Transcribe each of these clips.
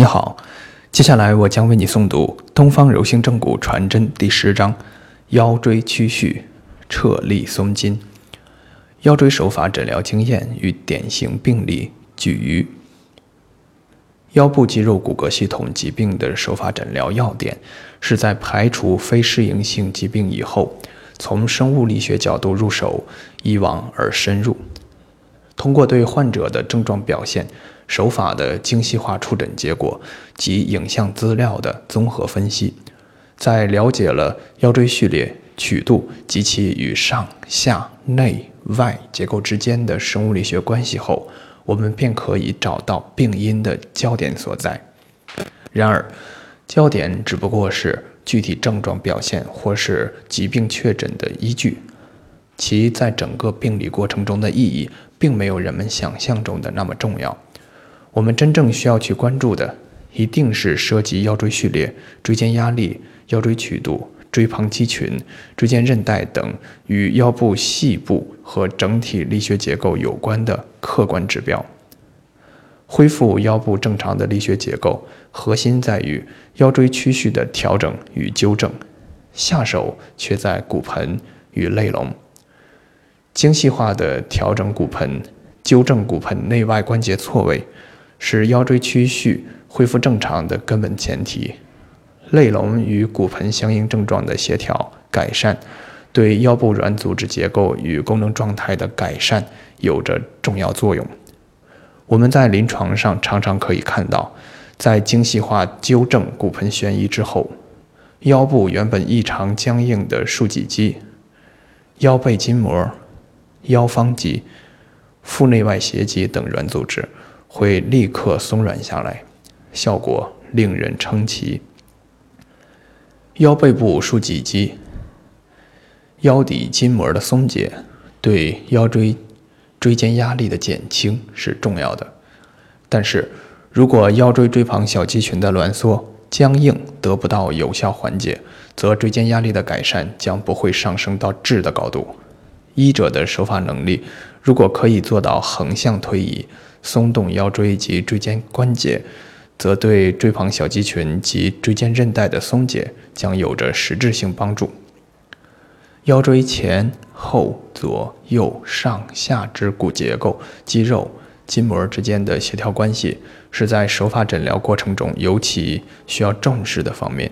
你好，接下来我将为你诵读《东方柔性正骨传真》第十章：腰椎屈曲序，撤力松筋。腰椎手法诊疗经验与典型病例举于腰部肌肉骨骼系统疾病的手法诊疗要点，是在排除非适应性疾病以后，从生物力学角度入手，一往而深入，通过对患者的症状表现。手法的精细化触诊结果及影像资料的综合分析，在了解了腰椎序列、曲度及其与上下内外结构之间的生物力学关系后，我们便可以找到病因的焦点所在。然而，焦点只不过是具体症状表现或是疾病确诊的依据，其在整个病理过程中的意义，并没有人们想象中的那么重要。我们真正需要去关注的，一定是涉及腰椎序列、椎间压力、腰椎曲度、椎旁肌群、椎间韧带等与腰部细部和整体力学结构有关的客观指标。恢复腰部正常的力学结构，核心在于腰椎曲序的调整与纠正，下手却在骨盆与肋龙。精细化的调整骨盆，纠正骨盆内外关节错位。是腰椎曲序恢复正常的根本前提。肋龙与骨盆相应症状的协调改善，对腰部软组织结构与功能状态的改善有着重要作用。我们在临床上常常可以看到，在精细化纠正骨盆悬移之后，腰部原本异常僵硬的竖脊肌、腰背筋膜、腰方肌、腹内外斜肌等软组织。会立刻松软下来，效果令人称奇。腰背部竖脊肌、腰底筋膜的松解，对腰椎椎间压力的减轻是重要的。但是，如果腰椎椎旁小肌群的挛缩、僵硬得不到有效缓解，则椎间压力的改善将不会上升到质的高度。医者的手法能力，如果可以做到横向推移。松动腰椎及椎间关节，则对椎旁小肌群及椎间韧带的松解将有着实质性帮助。腰椎前后左右上下肢骨结构、肌肉、筋膜之间的协调关系，是在手法诊疗过程中尤其需要重视的方面。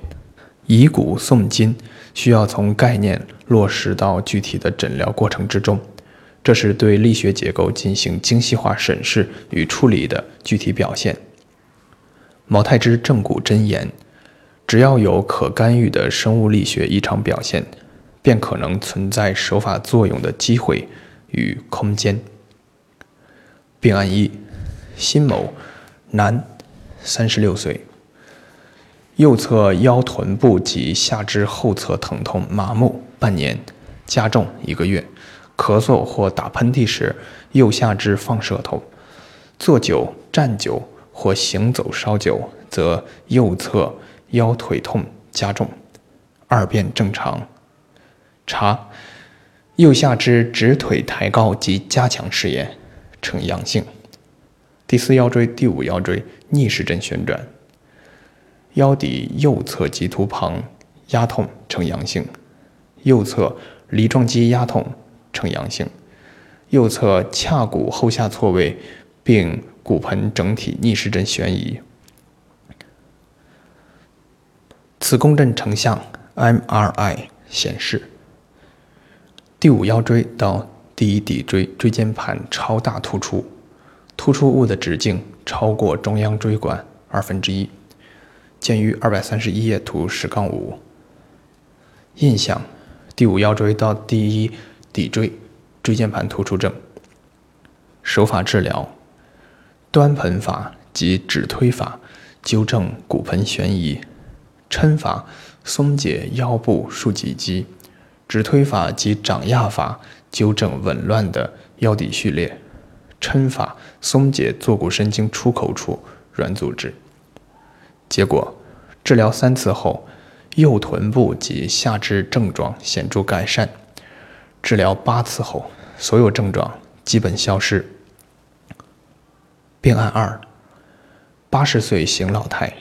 以骨送筋，需要从概念落实到具体的诊疗过程之中。这是对力学结构进行精细化审视与处理的具体表现。毛太之正骨真言：只要有可干预的生物力学异常表现，便可能存在手法作用的机会与空间。病案一：辛某，男，三十六岁，右侧腰臀部及下肢后侧疼痛麻木半年，加重一个月。咳嗽或打喷嚏时，右下肢放射痛；坐久、站久或行走稍久，则右侧腰腿痛加重。二便正常。查右下肢直腿抬高及加强试验，呈阳性。第四腰椎、第五腰椎逆时针旋转，腰底右侧棘突旁压痛呈阳性，右侧梨状肌压痛。呈阳性，右侧髂骨后下错位，并骨盆整体逆时针旋移。磁共振成像 （MRI） 显示，第五腰椎到第一骶椎椎间盘超大突出，突出物的直径超过中央椎管二分之一，见于二百三十一页图十杠五。印象：第五腰椎到第一。骶椎椎间盘突出症。手法治疗：端盆法及指推法纠正骨盆悬移，抻法松解腰部竖脊肌，指推法及掌压法纠正紊乱的腰底序列，抻法松解坐骨神经出口处软组织。结果，治疗三次后，右臀部及下肢症状显著改善。治疗八次后，所有症状基本消失。病案二：八十岁邢老太，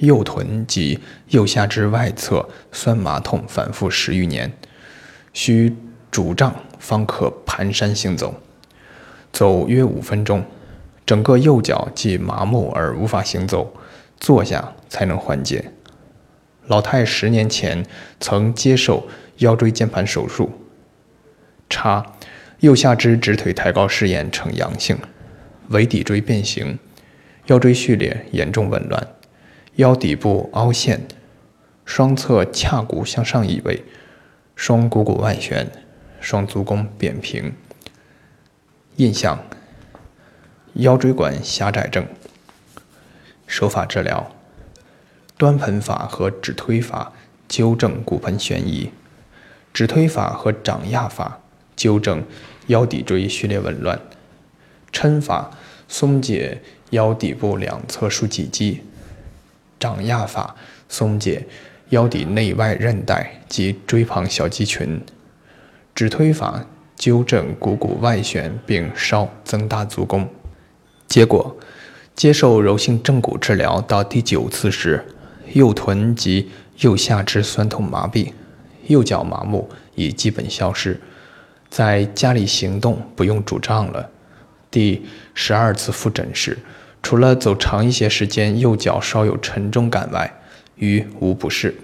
右臀及右下肢外侧酸麻痛反复十余年，需拄杖方可蹒跚行走，走约五分钟，整个右脚即麻木而无法行走，坐下才能缓解。老太十年前曾接受腰椎间盘手术，查右下肢直腿抬高试验呈阳性，尾骶椎变形，腰椎序列严重紊乱，腰底部凹陷，双侧髂骨向上移位，双股骨外旋，双足弓扁平。印象：腰椎管狭窄症。手法治疗。端盆法和指推法纠正骨盆悬移，指推法和掌压法纠正腰骶椎序列紊乱，抻法松解腰底部两侧竖脊肌，掌压法松解腰底内外韧带及椎旁小肌群，指推法纠正股骨外旋并稍增大足弓。结果，接受柔性正骨治疗到第九次时。右臀及右下肢酸痛麻痹，右脚麻木已基本消失，在家里行动不用拄杖了。第十二次复诊时，除了走长一些时间右脚稍有沉重感外，余无不适。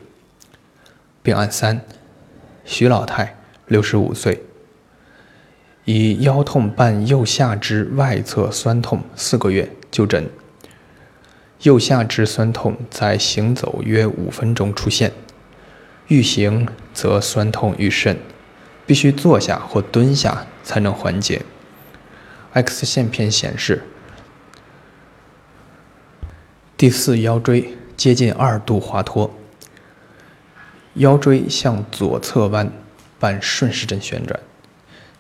病案三：徐老太，六十五岁，以腰痛伴右下肢外侧酸痛四个月就诊。右下肢酸痛在行走约五分钟出现，欲行则酸痛愈甚，必须坐下或蹲下才能缓解。X 线片显示，第四腰椎接近二度滑脱，腰椎向左侧弯，伴顺时针旋转，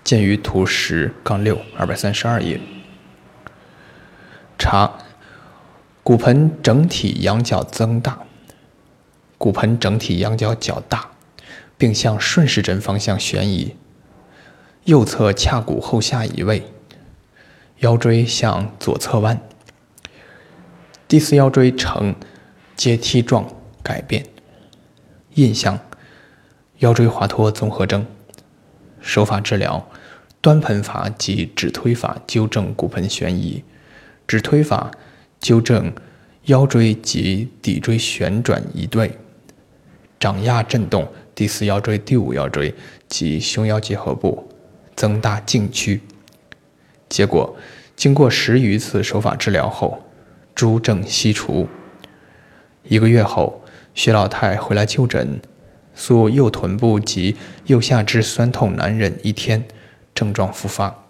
见于图十杠六二百三十二页。查。骨盆整体仰角增大，骨盆整体仰角较大，并向顺时针方向旋移。右侧髂骨后下移位，腰椎向左侧弯。第四腰椎呈阶梯状改变。印象：腰椎滑脱综合征。手法治疗：端盆法及指推法纠正骨盆旋移，指推法。纠正腰椎及骶椎旋转移对，掌压振动第四腰椎、第五腰椎及胸腰结合部，增大颈区。结果，经过十余次手法治疗后，诸症悉除。一个月后，薛老太回来就诊，诉右臀部及右下肢酸痛难忍一天，症状复发，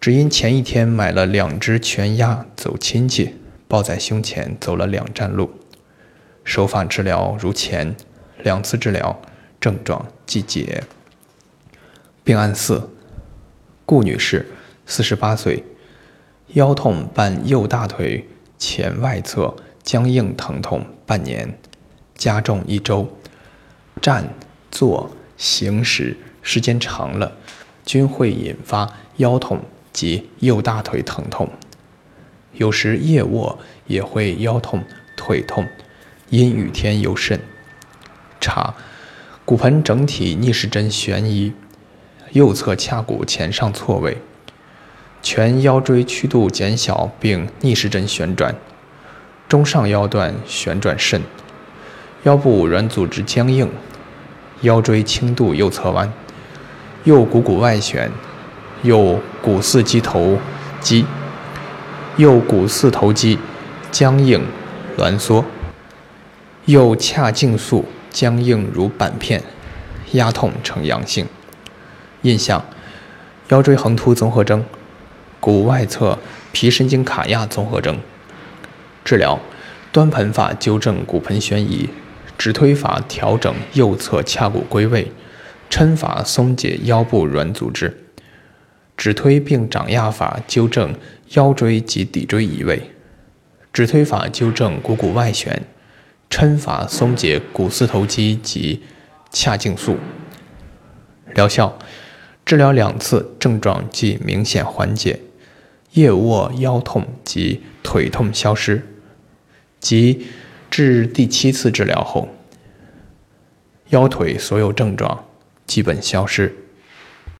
只因前一天买了两只全鸭走亲戚。抱在胸前走了两站路，手法治疗如前，两次治疗症状即解。病案四：顾女士，四十八岁，腰痛伴右大腿前外侧僵硬疼痛半年，加重一周，站、坐、行时时间长了，均会引发腰痛及右大腿疼痛。有时夜卧也会腰痛、腿痛，阴雨天尤甚。查骨盆整体逆时针旋移，右侧髂骨前上错位，全腰椎曲度减小并逆时针旋转，中上腰段旋转甚，腰部软组织僵硬，腰椎轻度右侧弯，右股骨外旋，右股四肌头肌。右股四头肌僵硬挛缩，右髂胫束僵硬如板片，压痛呈阳性。印象：腰椎横突综合征，股外侧皮神经卡压综合征。治疗：端盆法纠正骨盆悬移，指推法调整右侧髂骨归位，抻法松解腰部软组织。指推并掌压法纠正腰椎及骶椎移位，指推法纠正股骨外旋，抻法松解股四头肌及髂胫束。疗效：治疗两次，症状即明显缓解，夜卧腰痛及腿痛消失。即至第七次治疗后，腰腿所有症状基本消失。